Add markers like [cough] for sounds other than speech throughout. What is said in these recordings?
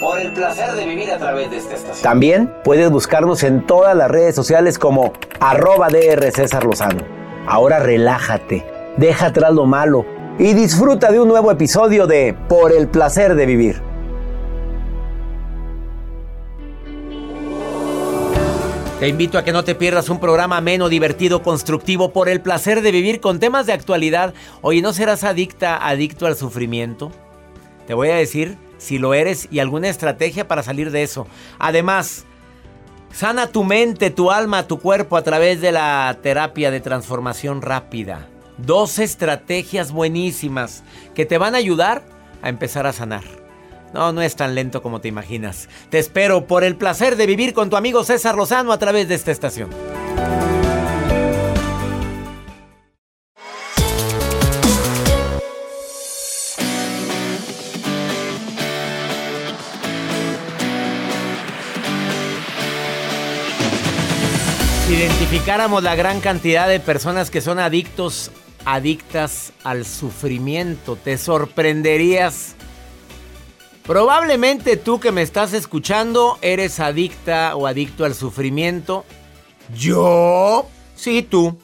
Por el placer de vivir a través de esta estación. También puedes buscarnos en todas las redes sociales como arroba DR César Lozano. Ahora relájate, deja atrás lo malo y disfruta de un nuevo episodio de Por el placer de vivir. Te invito a que no te pierdas un programa ameno, divertido, constructivo por el placer de vivir con temas de actualidad. Oye, ¿no serás adicta, adicto al sufrimiento? Te voy a decir si lo eres y alguna estrategia para salir de eso. Además, sana tu mente, tu alma, tu cuerpo a través de la terapia de transformación rápida. Dos estrategias buenísimas que te van a ayudar a empezar a sanar. No, no es tan lento como te imaginas. Te espero por el placer de vivir con tu amigo César Lozano a través de esta estación. Identificáramos la gran cantidad de personas que son adictos, adictas al sufrimiento, te sorprenderías. Probablemente tú que me estás escuchando eres adicta o adicto al sufrimiento. ¿Yo? Sí, tú.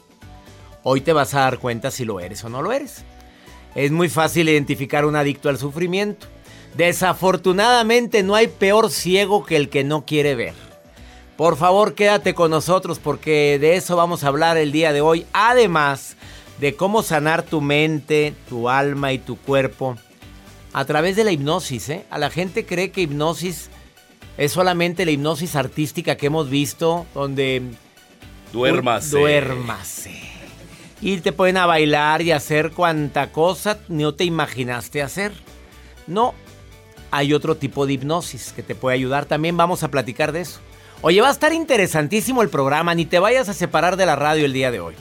Hoy te vas a dar cuenta si lo eres o no lo eres. Es muy fácil identificar un adicto al sufrimiento. Desafortunadamente no hay peor ciego que el que no quiere ver. Por favor, quédate con nosotros porque de eso vamos a hablar el día de hoy. Además de cómo sanar tu mente, tu alma y tu cuerpo a través de la hipnosis. ¿eh? A la gente cree que hipnosis es solamente la hipnosis artística que hemos visto, donde... Duérmase. Duérmase. Y te pueden a bailar y hacer cuanta cosa no te imaginaste hacer. No, hay otro tipo de hipnosis que te puede ayudar. También vamos a platicar de eso. Oye, va a estar interesantísimo el programa, ni te vayas a separar de la radio el día de hoy.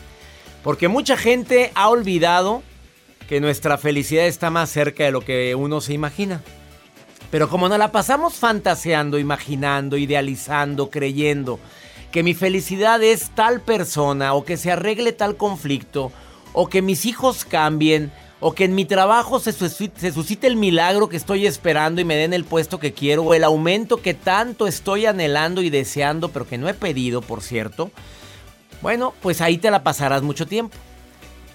Porque mucha gente ha olvidado que nuestra felicidad está más cerca de lo que uno se imagina. Pero como nos la pasamos fantaseando, imaginando, idealizando, creyendo que mi felicidad es tal persona o que se arregle tal conflicto o que mis hijos cambien o que en mi trabajo se, suscite el milagro que estoy esperando y me den el puesto que quiero, o el aumento que tanto estoy anhelando y deseando, pero que no he pedido, por cierto, bueno, pues ahí te la pasarás mucho tiempo.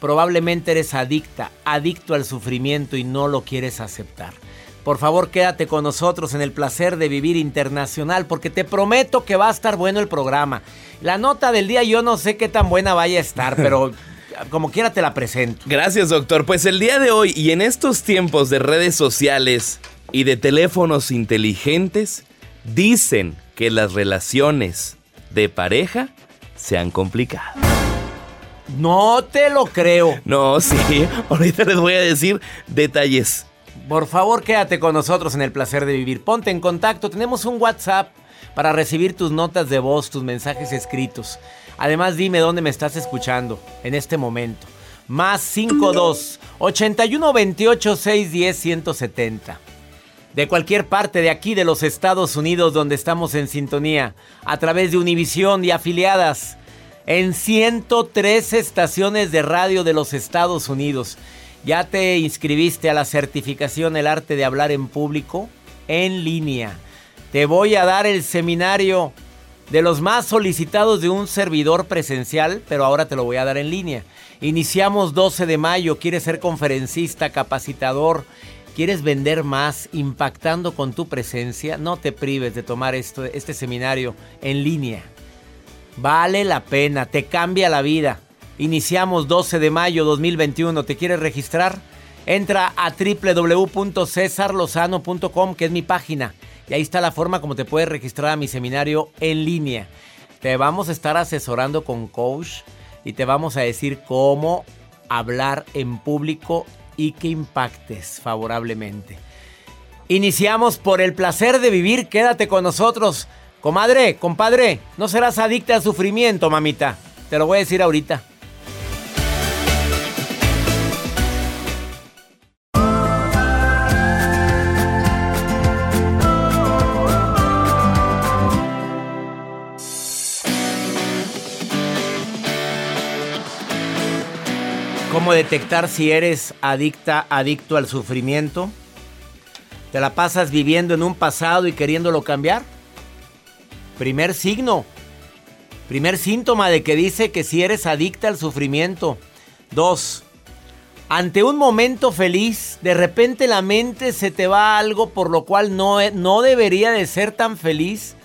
Probablemente eres adicta, adicto al sufrimiento y no lo quieres aceptar. Por favor, quédate con nosotros en el placer de vivir internacional porque te prometo que va a estar bueno el programa. La nota del día yo no sé qué tan buena vaya a estar, pero [laughs] como quiera te la presento. Gracias, doctor. Pues el día de hoy y en estos tiempos de redes sociales y de teléfonos inteligentes, dicen que las relaciones de pareja se han complicado. No te lo creo. No, sí. [laughs] Ahorita les voy a decir detalles. Por favor, quédate con nosotros en el placer de vivir. Ponte en contacto. Tenemos un WhatsApp para recibir tus notas de voz, tus mensajes escritos. Además, dime dónde me estás escuchando en este momento. Más 52 81 28 610 170. De cualquier parte de aquí de los Estados Unidos donde estamos en sintonía, a través de Univisión y afiliadas en 103 estaciones de radio de los Estados Unidos. ¿Ya te inscribiste a la certificación El arte de hablar en público? En línea. Te voy a dar el seminario de los más solicitados de un servidor presencial, pero ahora te lo voy a dar en línea. Iniciamos 12 de mayo, quieres ser conferencista, capacitador, quieres vender más impactando con tu presencia, no te prives de tomar esto, este seminario en línea. Vale la pena, te cambia la vida. Iniciamos 12 de mayo 2021, ¿te quieres registrar? Entra a www.cesarlozano.com, que es mi página y ahí está la forma como te puedes registrar a mi seminario en línea. Te vamos a estar asesorando con coach y te vamos a decir cómo hablar en público y que impactes favorablemente. Iniciamos por el placer de vivir. Quédate con nosotros. Comadre, compadre, no serás adicta al sufrimiento, mamita. Te lo voy a decir ahorita. ¿Cómo detectar si eres adicta, adicto al sufrimiento? ¿Te la pasas viviendo en un pasado y queriéndolo cambiar? Primer signo. Primer síntoma de que dice que si eres adicta al sufrimiento. Dos. Ante un momento feliz, de repente la mente se te va algo por lo cual no, no debería de ser tan feliz.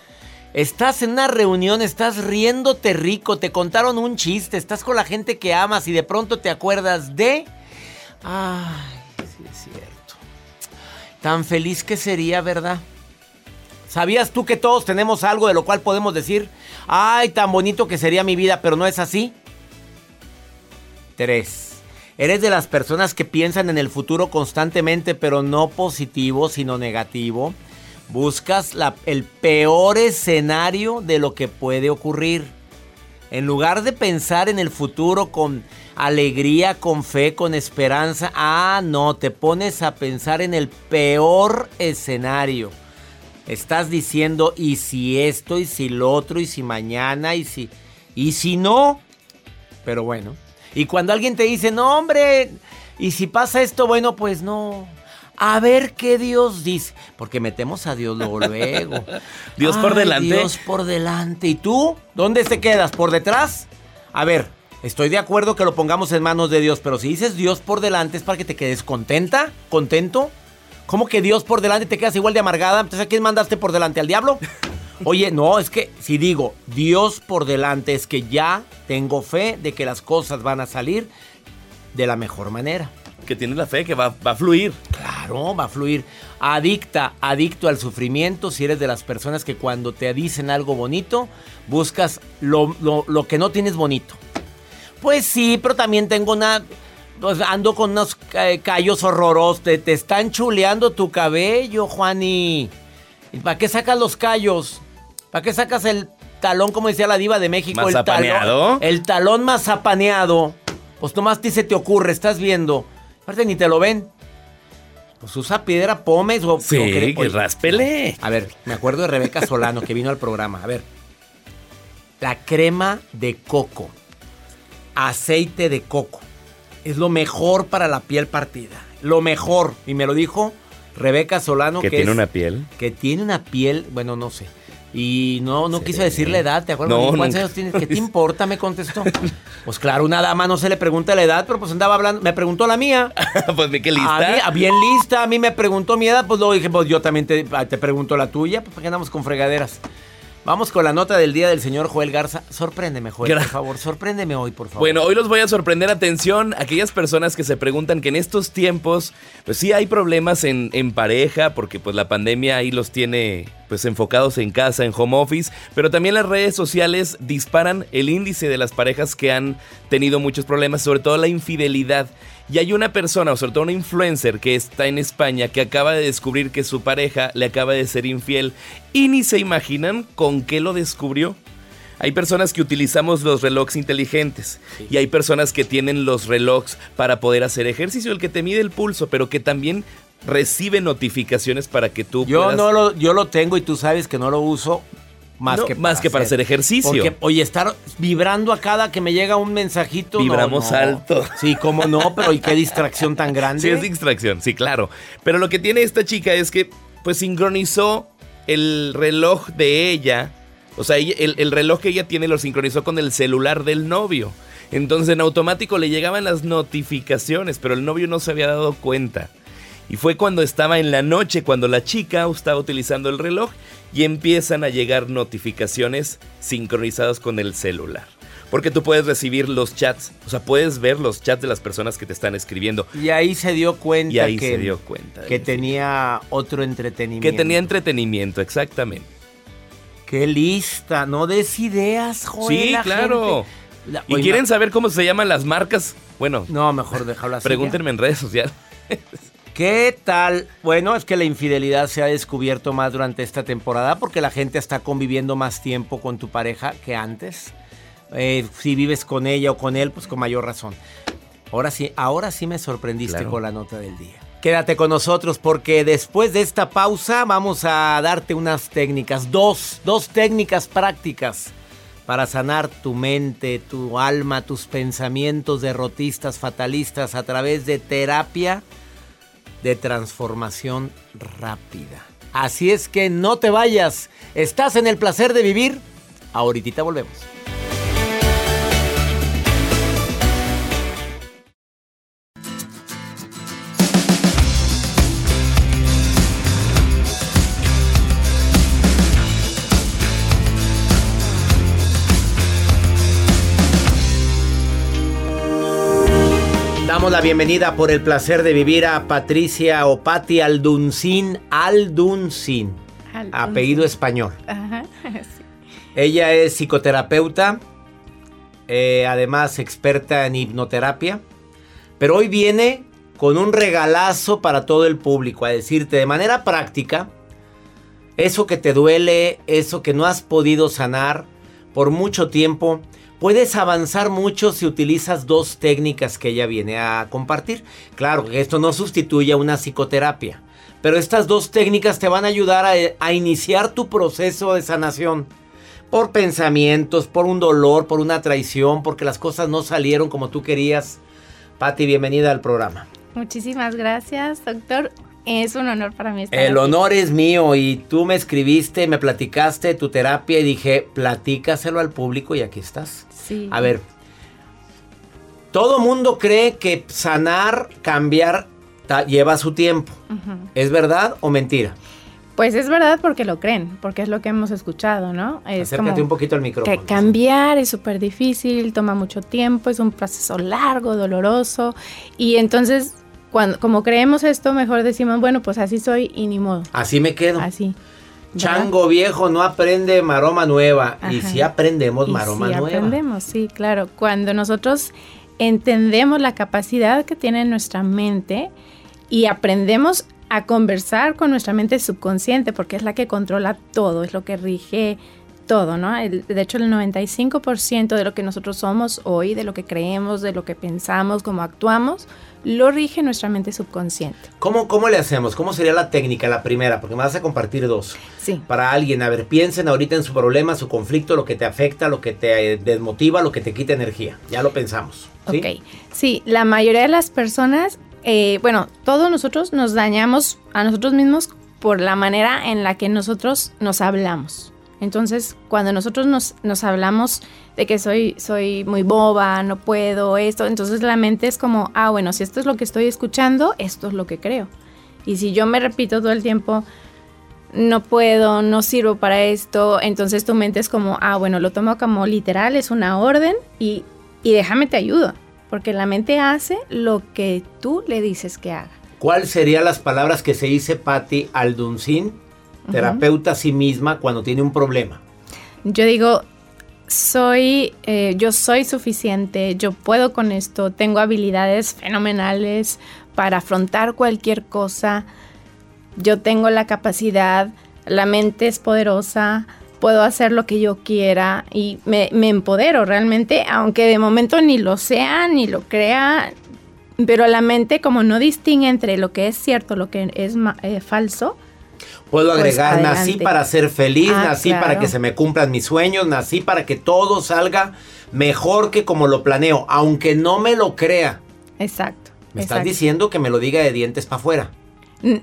Estás en una reunión, estás riéndote rico, te contaron un chiste, estás con la gente que amas y de pronto te acuerdas de... Ay, sí es cierto. Tan feliz que sería, ¿verdad? ¿Sabías tú que todos tenemos algo de lo cual podemos decir, ay, tan bonito que sería mi vida, pero no es así? Tres. Eres de las personas que piensan en el futuro constantemente, pero no positivo, sino negativo. Buscas el peor escenario de lo que puede ocurrir. En lugar de pensar en el futuro con alegría, con fe, con esperanza, ah, no, te pones a pensar en el peor escenario. Estás diciendo, ¿y si esto, y si lo otro, y si mañana, y si... Y si no? Pero bueno. Y cuando alguien te dice, no, hombre, y si pasa esto, bueno, pues no a ver qué Dios dice. Porque metemos a Dios luego. luego. [laughs] Dios por delante. Dios por delante. ¿Y tú? ¿Dónde te quedas? ¿Por detrás? A ver, estoy de acuerdo que lo pongamos en manos de Dios, pero si dices Dios por delante es para que te quedes contenta, contento. ¿Cómo que Dios por delante te quedas igual de amargada? Entonces, ¿a quién mandaste por delante? ¿Al diablo? [laughs] Oye, no, es que si digo Dios por delante es que ya tengo fe de que las cosas van a salir de la mejor manera que tienes la fe que va, a fluir. Claro, va a fluir. Adicta, adicto al sufrimiento, si eres de las personas que cuando te dicen algo bonito, buscas lo, que no tienes bonito. Pues sí, pero también tengo una... Pues ando con unos callos horrorosos. Te, te están chuleando tu cabello, Juani. ¿Y para qué sacas los callos? ¿Para qué sacas el talón, como decía la diva de México? El talón, el talón mazapaneado. Pues nomás ti se te ocurre, estás viendo. Aparte ni te lo ven. Pues usa piedra pomes o... Sí, que, raspele. A ver, me acuerdo de Rebeca Solano que vino al programa. A ver. La crema de coco. Aceite de coco. Es lo mejor para la piel partida. Lo mejor. Y me lo dijo Rebeca Solano. Que, tiene una piel. Que tiene una piel, bueno, no sé. Y no, no quiso decir la edad, ¿te acuerdas? ¿Cuántos años tienes? ¿Qué te [laughs] importa? Me contestó. Pues claro, una dama no se le pregunta la edad, pero pues andaba hablando, me preguntó la mía. [laughs] pues qué lista. A bien lista, a mí me preguntó mi edad, pues luego dije, pues yo también te, te pregunto la tuya, pues para qué andamos con fregaderas. Vamos con la nota del día del señor Joel Garza. Sorpréndeme, Joel, por favor. Sorpréndeme hoy, por favor. Bueno, hoy los voy a sorprender. Atención, aquellas personas que se preguntan que en estos tiempos, pues sí hay problemas en, en pareja, porque pues la pandemia ahí los tiene pues enfocados en casa, en home office, pero también las redes sociales disparan el índice de las parejas que han tenido muchos problemas, sobre todo la infidelidad. Y hay una persona, o sobre todo una influencer que está en España, que acaba de descubrir que su pareja le acaba de ser infiel y ni se imaginan con qué lo descubrió. Hay personas que utilizamos los relojes inteligentes y hay personas que tienen los relojes para poder hacer ejercicio, el que te mide el pulso, pero que también recibe notificaciones para que tú yo no lo yo lo tengo y tú sabes que no lo uso más, que, para más que para hacer, ejercicio. Porque, oye, estar vibrando a cada que me llega un mensajito. Vibramos alto. Sí, cómo no, pero ¿y qué distracción tan [laughs] grande? Sí, es distracción, sí, claro. Pero lo que tiene esta chica es que, pues, sincronizó el reloj de ella. O sea, el, el reloj que ella tiene lo sincronizó con el celular del novio. Entonces, en automático le llegaban las notificaciones, pero el novio no se había dado cuenta. Y fue cuando estaba en la noche, cuando la chica estaba utilizando el reloj y empiezan a llegar notificaciones sincronizadas con el celular. Porque tú puedes recibir los chats, o sea, puedes ver los chats de las personas que te están escribiendo. Y ahí se dio cuenta y ahí que, se dio cuenta que tenía otro entretenimiento. Que tenía entretenimiento, exactamente. Qué lista, no des ideas, joder. Sí, claro. ¿Y quieren saber cómo se llaman las marcas? Bueno, no, mejor dejarlo así. Pregúntenme en redes sociales. [laughs] ¿Qué tal? Bueno, es que la infidelidad se ha descubierto más durante esta temporada porque la gente está conviviendo más tiempo con tu pareja que antes. Eh, si vives con ella o con él, pues con mayor razón. Ahora sí, ahora sí me sorprendiste con la nota del día. Quédate con nosotros porque después de esta pausa vamos a darte unas técnicas, dos, dos técnicas prácticas para sanar tu mente, tu alma, tus pensamientos derrotistas, fatalistas a través de terapia de transformación rápida. Así es que no te vayas. Estás en el placer de vivir. Ahorita volvemos. Damos la bienvenida por el placer de vivir a Patricia o Patti Alduncin. Alduncin. Apellido español. Ajá, [laughs] Ella es psicoterapeuta, eh, además experta en hipnoterapia. Pero hoy viene con un regalazo para todo el público, a decirte de manera práctica, eso que te duele, eso que no has podido sanar por mucho tiempo, Puedes avanzar mucho si utilizas dos técnicas que ella viene a compartir. Claro que esto no sustituye a una psicoterapia, pero estas dos técnicas te van a ayudar a, iniciar tu proceso de sanación. Por pensamientos, por un dolor, por una traición, porque las cosas no salieron como tú querías. Patti, bienvenida al programa. Muchísimas gracias, doctor. Es un honor para mí estar El honor es mío y tú me escribiste, me platicaste tu terapia y dije, platícaselo al público y aquí estás. Sí. A ver, todo mundo cree que sanar, cambiar, lleva su tiempo. ¿Es verdad o mentira? Pues es verdad porque lo creen, porque es lo que hemos escuchado, ¿no? Es Acércate un poquito al micrófono. Que cambiar es súper difícil, toma mucho tiempo, es un proceso largo, doloroso. Y entonces cuando, como creemos esto, mejor decimos, bueno, pues así soy y ni modo. Así me quedo. Así. Chango viejo no aprende maroma nueva. Y si aprendemos maroma y sí aprendemos, sí, claro. Cuando nosotros entendemos la capacidad que tiene nuestra mente y aprendemos a conversar con nuestra mente subconsciente, porque es la que controla todo, es lo que rige todo, ¿no? de hecho, el 95% de lo que nosotros somos hoy, de lo que creemos, de lo que pensamos, cómo actuamos, lo rige nuestra mente subconsciente. ¿Cómo, ¿Cómo le hacemos? ¿Cómo sería la técnica, la primera? Porque me vas a compartir dos. Sí. Para alguien, a ver, piensen ahorita en su problema, su conflicto, lo que te afecta, lo que te desmotiva, lo que te quita energía. Ya lo pensamos. ¿sí? Ok. Sí, la mayoría de las personas, eh, bueno, todos nosotros nos dañamos a nosotros mismos por la manera en la que nosotros nos hablamos. Entonces, cuando nosotros nos, hablamos de que soy, muy boba, no puedo, esto, entonces la mente es como, ah, bueno, si esto es lo que estoy escuchando, esto es lo que creo. Y si yo me repito todo el tiempo, no puedo, no sirvo para esto, entonces tu mente es como, ah, bueno, lo tomo como literal, es una orden y, y déjame te ayudo, porque la mente hace lo que tú le dices que haga. ¿Cuáles serían las palabras que se dice Patti Alduncin terapeuta a sí misma cuando tiene un problema? Yo digo, soy, eh, yo soy suficiente, yo puedo con esto, tengo habilidades fenomenales para afrontar cualquier cosa, yo tengo la capacidad, la mente es poderosa, puedo hacer lo que yo quiera y me, empodero realmente, aunque de momento ni lo sea, ni lo crea, pero la mente como no distingue entre lo que es cierto, lo que es eh, falso, Puedo pues, agregar, nací para ser feliz, ah, nací para que se me cumplan mis sueños, nací para que todo salga mejor que como lo planeo, aunque no me lo crea. Exacto. Me estás diciendo que me lo diga de dientes para afuera.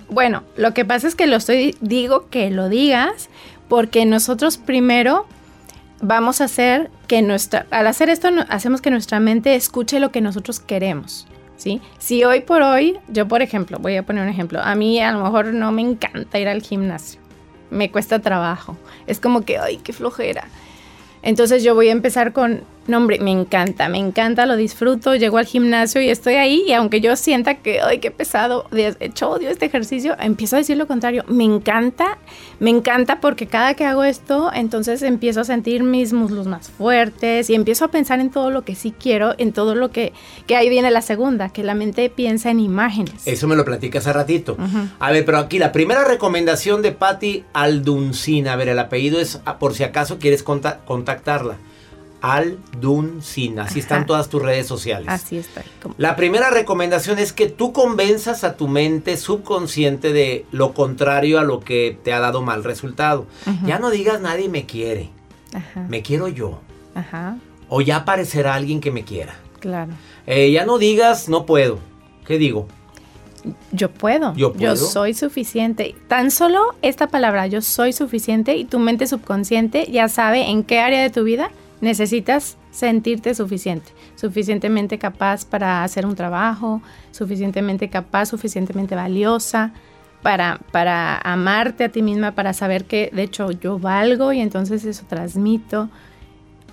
Bueno, lo que pasa es que lo estoy, digo que lo digas porque nosotros primero vamos a hacer que nuestra, al hacer esto hacemos que nuestra mente escuche lo que nosotros queremos. ¿Sí? Si hoy por hoy, yo por ejemplo, voy a poner un ejemplo, a mí a lo mejor no me encanta ir al gimnasio, me cuesta trabajo, es como que, ay, qué flojera. Entonces yo voy a empezar con no, hombre, me encanta, me encanta, lo disfruto, llego al gimnasio y estoy ahí y aunque yo sienta que, ay, qué pesado, de hecho odio este ejercicio, empiezo a decir lo contrario, me encanta, me encanta porque cada que hago esto, entonces empiezo a sentir mis muslos más fuertes y empiezo a pensar en todo lo que sí quiero, en todo lo que, que ahí viene la segunda, que la mente piensa en imágenes. Eso me lo platicas hace ratito. A ver, pero aquí la primera recomendación de Patti Alduncina, a ver, el apellido es ah, por si acaso quieres contactarla. Alduncin. Así están todas tus redes sociales. Así está. La primera recomendación es que tú convenzas a tu mente subconsciente de lo contrario a lo que te ha dado mal resultado. Ya no digas nadie me quiere. Me quiero yo. Ajá, o ya aparecerá alguien que me quiera. claro. Eh, ya no digas no puedo. ¿Qué digo? Yo puedo. Yo puedo. soy suficiente. Tan solo esta palabra, yo soy suficiente, y tu mente subconsciente ya sabe en qué área de tu vida necesitas sentirte suficiente. Suficientemente capaz para hacer un trabajo, suficientemente capaz, suficientemente valiosa. Para, para amarte a ti misma, para saber que de hecho yo valgo y entonces eso transmito.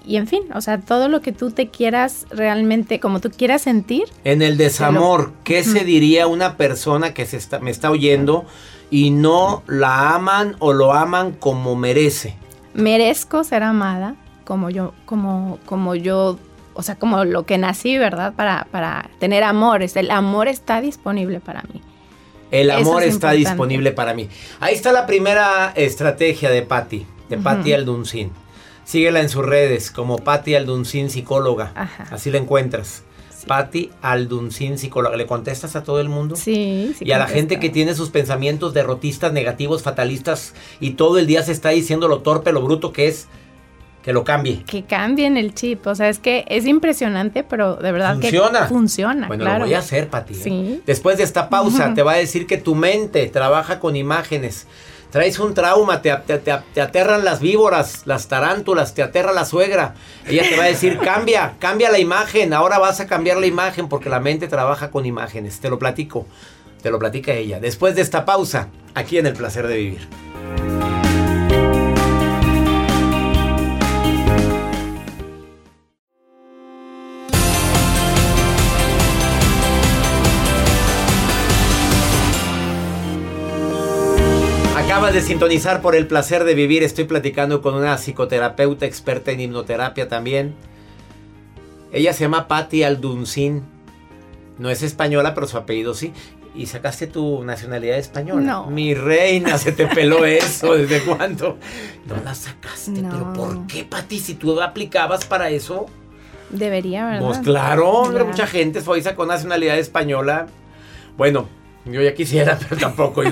Y en fin, o sea, todo lo que tú te quieras realmente, como tú quieras sentir, En el desamor, ¿qué se diría una persona que se está, me está oyendo y no la aman o lo aman como merece? merezco ser amada como yo, como, como yo, o sea, como lo que nací, ¿verdad? Para, para tener amores. El amor está disponible para mí. El amor es está importante. disponible para mí. Ahí está la primera estrategia de Patti, de Ujú. Patti Alduncin. Síguela en sus redes como Patti Alduncin psicóloga. Ajá. Así la encuentras. Sí. Patti Alduncin psicóloga. ¿Le contestas a todo el mundo? Sí, sí. y a la gente que tiene sus pensamientos derrotistas, negativos, fatalistas y todo el día se está diciendo lo torpe, lo bruto que es, que lo cambie. Que cambien el chip. O sea, es que es impresionante, pero de verdad Funciona. que funciona. Bueno, claro. lo voy a hacer, Pati. ¿eh? Sí. Después de esta pausa, te va a decir que tu mente trabaja con imágenes. Traes un trauma, te, te- te- te aterran las víboras, las tarántulas, te aterra la suegra. Ella te va a decir, [laughs] cambia, cambia la imagen. Ahora vas a cambiar la imagen porque la mente trabaja con imágenes. Te lo platico. Te lo platica ella. Después de esta pausa, aquí en El Placer de Vivir. Acabas de sintonizar por el placer de vivir. Estoy platicando con una psicoterapeuta experta en hipnoterapia también. Ella se llama Patti Alduncin. No es española, pero su apellido sí. ¿Y sacaste tu nacionalidad española? No. Mi reina, se te peló [laughs] eso. ¿Desde cuándo? No la sacaste. No. ¿Pero por qué, Patti? Si tú aplicabas para eso. Debería, ¿verdad? Pues claro, hombre, mucha gente fue y sacó nacionalidad española. Bueno, yo ya quisiera, [laughs] pero tampoco.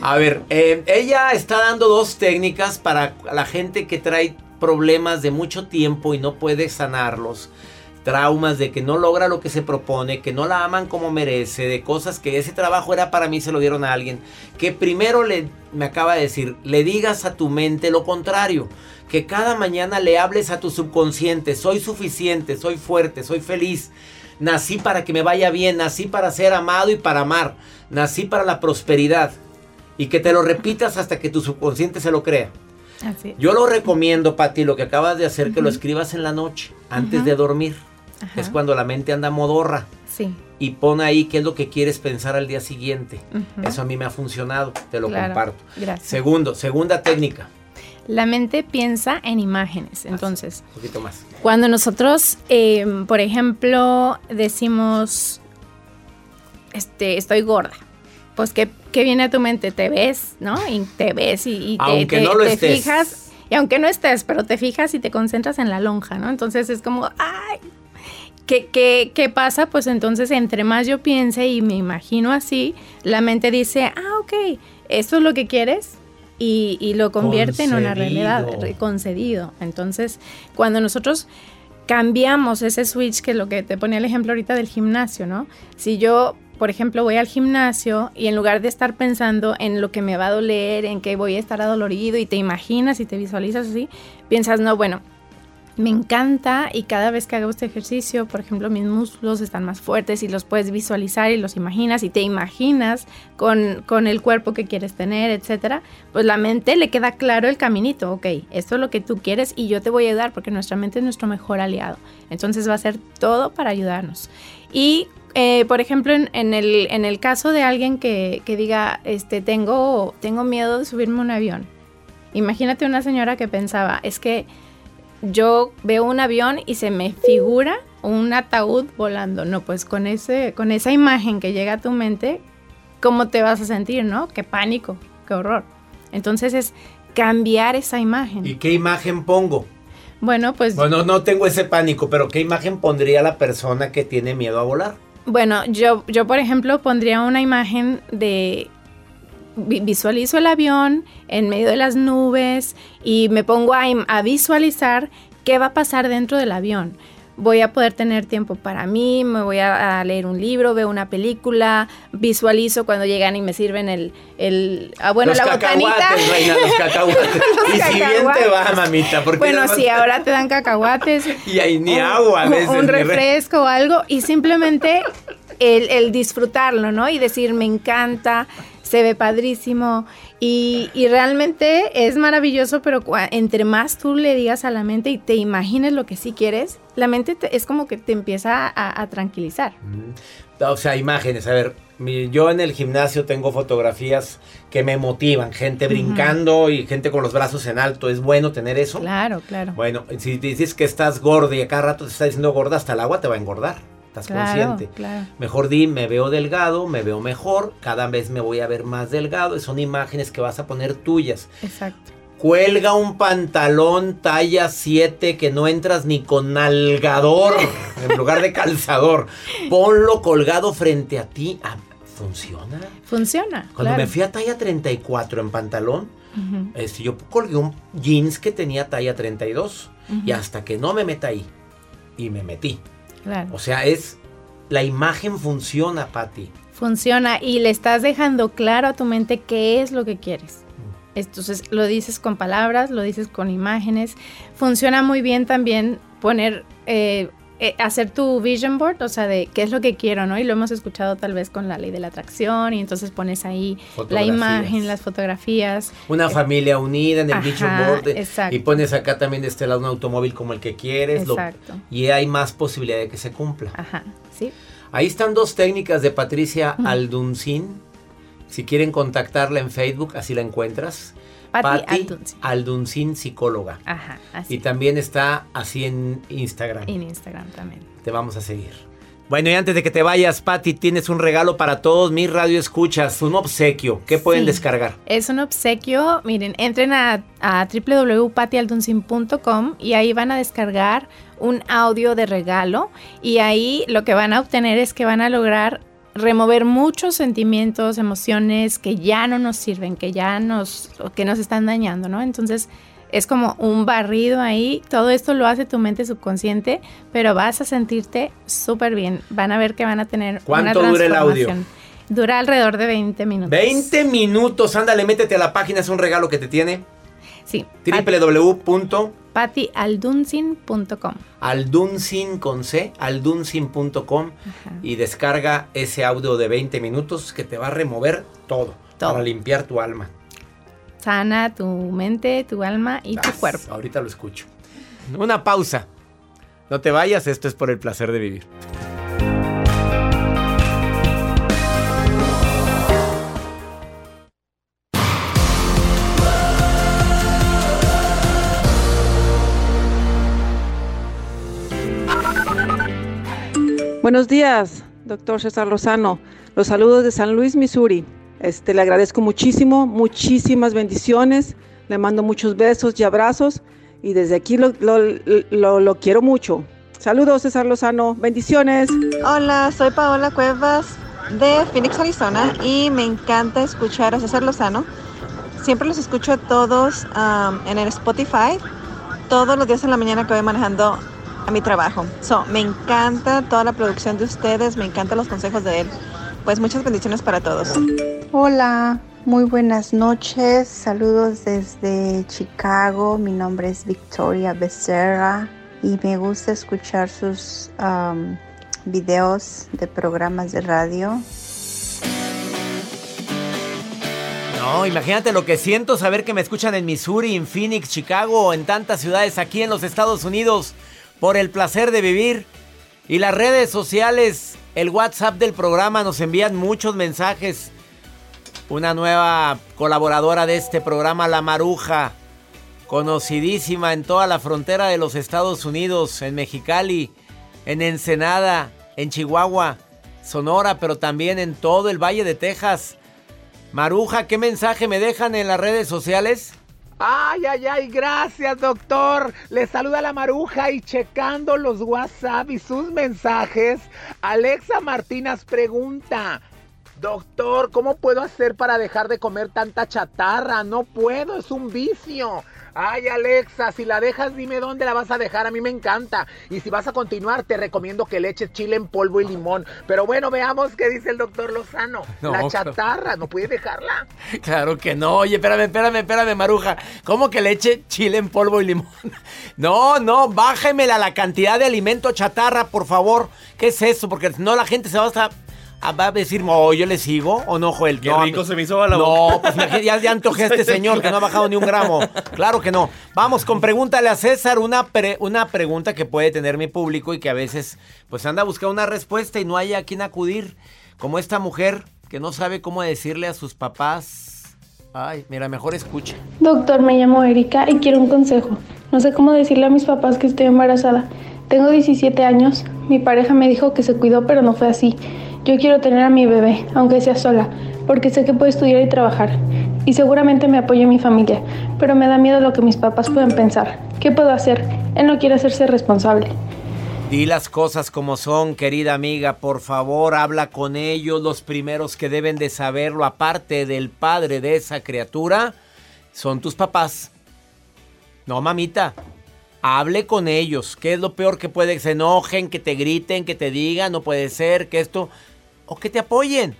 A ver, eh, ella está dando dos técnicas para la gente que trae problemas de mucho tiempo y no puede sanarlos. Traumas de que no logra lo que se propone, que no la aman como merece, de cosas que ese trabajo era para mí, se lo dieron a alguien. Que primero le, me acaba de decir, le digas a tu mente lo contrario. Que cada mañana le hables a tu subconsciente, soy suficiente, soy fuerte, soy feliz. Nací para que me vaya bien, nací para ser amado y para amar, nací para la prosperidad. Y que te lo repitas hasta que tu subconsciente se lo crea. Así. Yo lo recomiendo, Pati, lo que acabas de hacer, que lo escribas en la noche, antes de dormir. Es cuando la mente anda modorra. Sí. Y pon ahí qué es lo que quieres pensar al día siguiente. Eso a mí me ha funcionado, te lo Claro. comparto. Gracias. Segundo, segunda técnica. La mente piensa en imágenes. Entonces, Un poquito más. Cuando nosotros, eh, por ejemplo, decimos, este, estoy gorda, pues ¿qué, qué viene a tu mente? Te ves, ¿no? Y te ves y, y te, Aunque te- no lo te estés. fijas, y aunque no estés, pero te fijas y te concentras en la lonja, ¿no? Entonces es como, ¡ay! ¿Qué, qué, qué pasa? Pues entonces entre más yo piense y me imagino así, la mente dice, ah, ok, esto es lo que quieres y, y lo convierte en una realidad, Concedido. re- concedido. Entonces, cuando nosotros cambiamos ese switch, que es lo que te ponía el ejemplo ahorita del gimnasio, ¿no? Si yo, por ejemplo, voy al gimnasio y en lugar de estar pensando en lo que me va a doler, en que voy a estar adolorido y te imaginas y te visualizas así, piensas, no, bueno, me encanta y cada vez que hago este ejercicio, por ejemplo, mis músculos están más fuertes y los puedes visualizar y los imaginas y te imaginas con, con el cuerpo que quieres tener, etcétera, pues la mente le queda claro el caminito, ok, esto es lo que tú quieres y yo te voy a ayudar porque nuestra mente es nuestro mejor aliado. Entonces va a hacer todo para ayudarnos. Y, eh, por ejemplo, en, en el, en el caso de alguien que, que diga, este, tengo, tengo miedo de subirme a un avión. Imagínate una señora que pensaba, es que yo veo un avión y se me figura un ataúd volando. No, pues con, ese, con esa imagen que llega a tu mente, ¿cómo te vas a sentir, no? Qué pánico, qué horror. Entonces es cambiar esa imagen. ¿Y qué imagen pongo? Bueno, pues Bueno, no tengo ese pánico, pero ¿qué imagen pondría la persona que tiene miedo a volar? Bueno, yo, yo por ejemplo pondría una imagen de visualizo el avión en medio de las nubes y me pongo a, visualizar ¿qué va a pasar dentro del avión? voy a poder tener tiempo para mí, me voy a, leer un libro, veo una película, visualizo cuando llegan y me sirven el, el ah, bueno, los la cacahuates, Reina, [laughs] los cacahuates. y si bien te va, mamita, porque Bueno, sí, ahora te dan cacahuates. [laughs] y hay ni agua a veces. Un refresco o algo y simplemente el, el disfrutarlo, ¿no? Y decir, me encanta, se ve padrísimo y, realmente es maravilloso, pero entre más tú le digas a la mente y te imagines lo que sí quieres, la mente es como que te empieza a, tranquilizar. Mm. O sea, imágenes, a ver, yo en el gimnasio tengo fotografías que me motivan, gente brincando y gente con los brazos en alto. ¿Es bueno tener eso? Claro, claro. Bueno, si dices que estás gorda y a cada rato te está diciendo gorda, hasta el agua te va a engordar consciente. Mejor di, me veo delgado, me veo mejor, cada vez me voy a ver más delgado. son imágenes que vas a poner tuyas. Exacto. Cuelga un pantalón talla 7 que no entras ni con nalgador [laughs] en lugar de calzador. Ponlo colgado frente a ti. Ah, ¿Funciona? Funciona. Cuando me fui a talla 34 en pantalón, este, yo colgué un jeans que tenía talla 32. Y hasta que no me meta ahí. Y me metí. O sea, es la imagen funciona, Patti. Funciona y le estás dejando claro a tu mente qué es lo que quieres. Mm. Entonces lo dices con palabras, lo dices con imágenes. Funciona muy bien también poner eh, eh, hacer tu vision board, o sea, de qué es lo que quiero, ¿no? Y lo hemos escuchado tal vez con la ley de la atracción y entonces pones ahí la imagen, las fotografías. Una eh, familia unida en el vision board y pones acá también de este lado un automóvil como el que quieres. Exacto. y hay más posibilidad de que se cumpla. Ajá, sí. Ahí están dos técnicas de Patricia Alduncin. Si quieren contactarla en Facebook, así la encuentras. Patti Alduncin. psicóloga. Ajá, así. Y también está así en Instagram. En Instagram también. Te vamos a seguir. Bueno, y antes de que te vayas, Patti, tienes un regalo para todos mis radio escuchas, un obsequio. ¿Qué pueden descargar? Es un obsequio. Miren, entren a, a y ahí van a descargar un audio de regalo y ahí lo que van a obtener es que van a lograr remover muchos sentimientos, emociones que ya no nos sirven, que ya nos, que nos están dañando, ¿no? Entonces es como un barrido ahí, todo esto lo hace tu mente subconsciente, pero vas a sentirte súper bien, van a ver que van a tener ¿Cuánto dura el audio? Dura alrededor de 20 minutos. 20 minutos, ándale, métete a la página, es un regalo que te tiene. Sí. www patialduncin.com. Alduncin con C, alduncin.com y descarga ese audio de 20 minutos que te va a remover todo, para limpiar tu alma. Sana tu mente, tu alma y tu cuerpo. Ahorita lo escucho. Una pausa. No te vayas, esto es por el placer de vivir. Buenos días, doctor César Lozano. Los saludos de San Luis, Missouri. Este, le agradezco muchísimo, muchísimas bendiciones. Le mando muchos besos y abrazos. Y desde aquí lo, lo quiero mucho. Saludos, César Lozano. Bendiciones. Hola, soy Paola Cuevas de Phoenix, Arizona. Y me encanta escuchar a César Lozano. Siempre los escucho todos um, en el Spotify. Todos los días en la mañana que voy manejando a mi trabajo. So, me encanta toda la producción de ustedes, me encantan los consejos de él. Pues muchas bendiciones para todos. Hola, muy buenas noches. Saludos desde Chicago. Mi nombre es Victoria Becerra y me gusta escuchar sus um, videos de programas de radio. No, imagínate lo que siento saber que me escuchan en Missouri, en Phoenix, Chicago, en tantas ciudades aquí en los Estados Unidos por el placer de vivir. Y las redes sociales, el WhatsApp del programa nos envían muchos mensajes. Una nueva colaboradora de este programa, La Maruja, conocidísima en toda la frontera de los Estados Unidos, en Mexicali, en Ensenada, en Chihuahua, Sonora, pero también en todo el Valle de Texas. Maruja, ¿qué mensaje me dejan en las redes sociales? Ay, ay, ay, gracias doctor. Le saluda la maruja y checando los WhatsApp y sus mensajes. Alexa Martínez pregunta, doctor, ¿cómo puedo hacer para dejar de comer tanta chatarra? No puedo, es un vicio. Ay, Alexa, si la dejas, dime dónde la vas a dejar. A mí me encanta. Y si vas a continuar, te recomiendo que le eches chile en polvo y limón. Pero bueno, veamos qué dice el doctor Lozano. [laughs] la chatarra, ¿no puedes dejarla? [laughs] Claro que no. Oye, espérame, espérame, espérame, Maruja. ¿Cómo que le eche chile en polvo y limón? [laughs] No, no, bájemela la cantidad de alimento chatarra, por favor. ¿Qué es eso? Porque no la gente se va a estar va a decir, oh, yo le sigo o no, Joel. Qué rico se me hizo la No, pues ya, ya antojé a este [laughs] señor que no ha bajado ni un gramo. Claro que no. Vamos con pregúntale a César una, una pregunta que puede tener mi público y que a veces pues anda a buscar una respuesta y no hay a quien acudir. Como esta mujer que no sabe cómo decirle a sus papás. Ay, mira, mejor escucha. Doctor, me llamo Erika y quiero un consejo. No sé cómo decirle a mis papás que estoy embarazada. Tengo 17 años. Mi pareja me dijo que se cuidó, pero no fue así. Yo quiero tener a mi bebé, aunque sea sola, porque sé que puedo estudiar y trabajar. Y seguramente me apoya mi familia, pero me da miedo lo que mis papás pueden pensar. ¿Qué puedo hacer? Él no quiere hacerse responsable. Di las cosas como son, querida amiga, por favor, habla con ellos, los primeros que deben de saberlo, aparte del padre de esa criatura, son tus papás. No, mamita, hable con ellos. ¿Qué es lo peor que puede? Que se enojen, que te griten, que te digan, no puede ser, que esto o que te apoyen.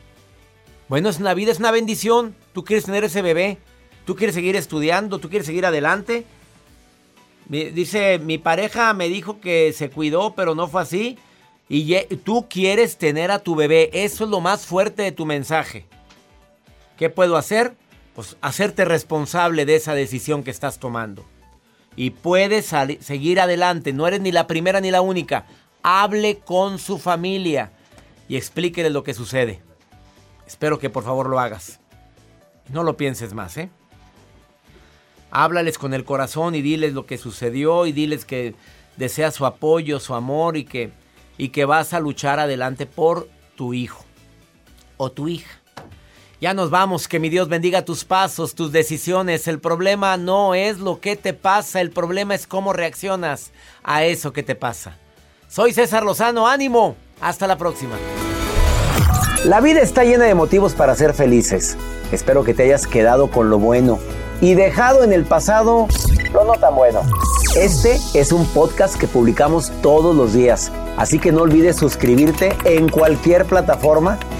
Bueno, es una vida, es una bendición. Tú quieres tener ese bebé, tú quieres seguir estudiando, tú quieres seguir adelante. Dice, mi pareja me dijo que se cuidó, pero no fue así. Y tú quieres tener a tu bebé. Eso es lo más fuerte de tu mensaje. ¿Qué puedo hacer? Pues hacerte responsable de esa decisión que estás tomando. Y puedes seguir adelante. No eres ni la primera ni la única. Hable con su familia y explíquele lo que sucede. Espero que por favor lo hagas. No lo pienses más, ¿eh? Háblales con el corazón y diles lo que sucedió y diles que deseas su apoyo, su amor y que, y que vas a luchar adelante por tu hijo o tu hija. Ya nos vamos, que mi Dios bendiga tus pasos, tus decisiones. El problema no es lo que te pasa, el problema es cómo reaccionas a eso que te pasa. Soy César Lozano, ánimo. Hasta la próxima. La vida está llena de motivos para ser felices. Espero que te hayas quedado con lo bueno y dejado en el pasado lo no tan bueno. Este es un podcast que publicamos todos los días, así que no olvides suscribirte en cualquier plataforma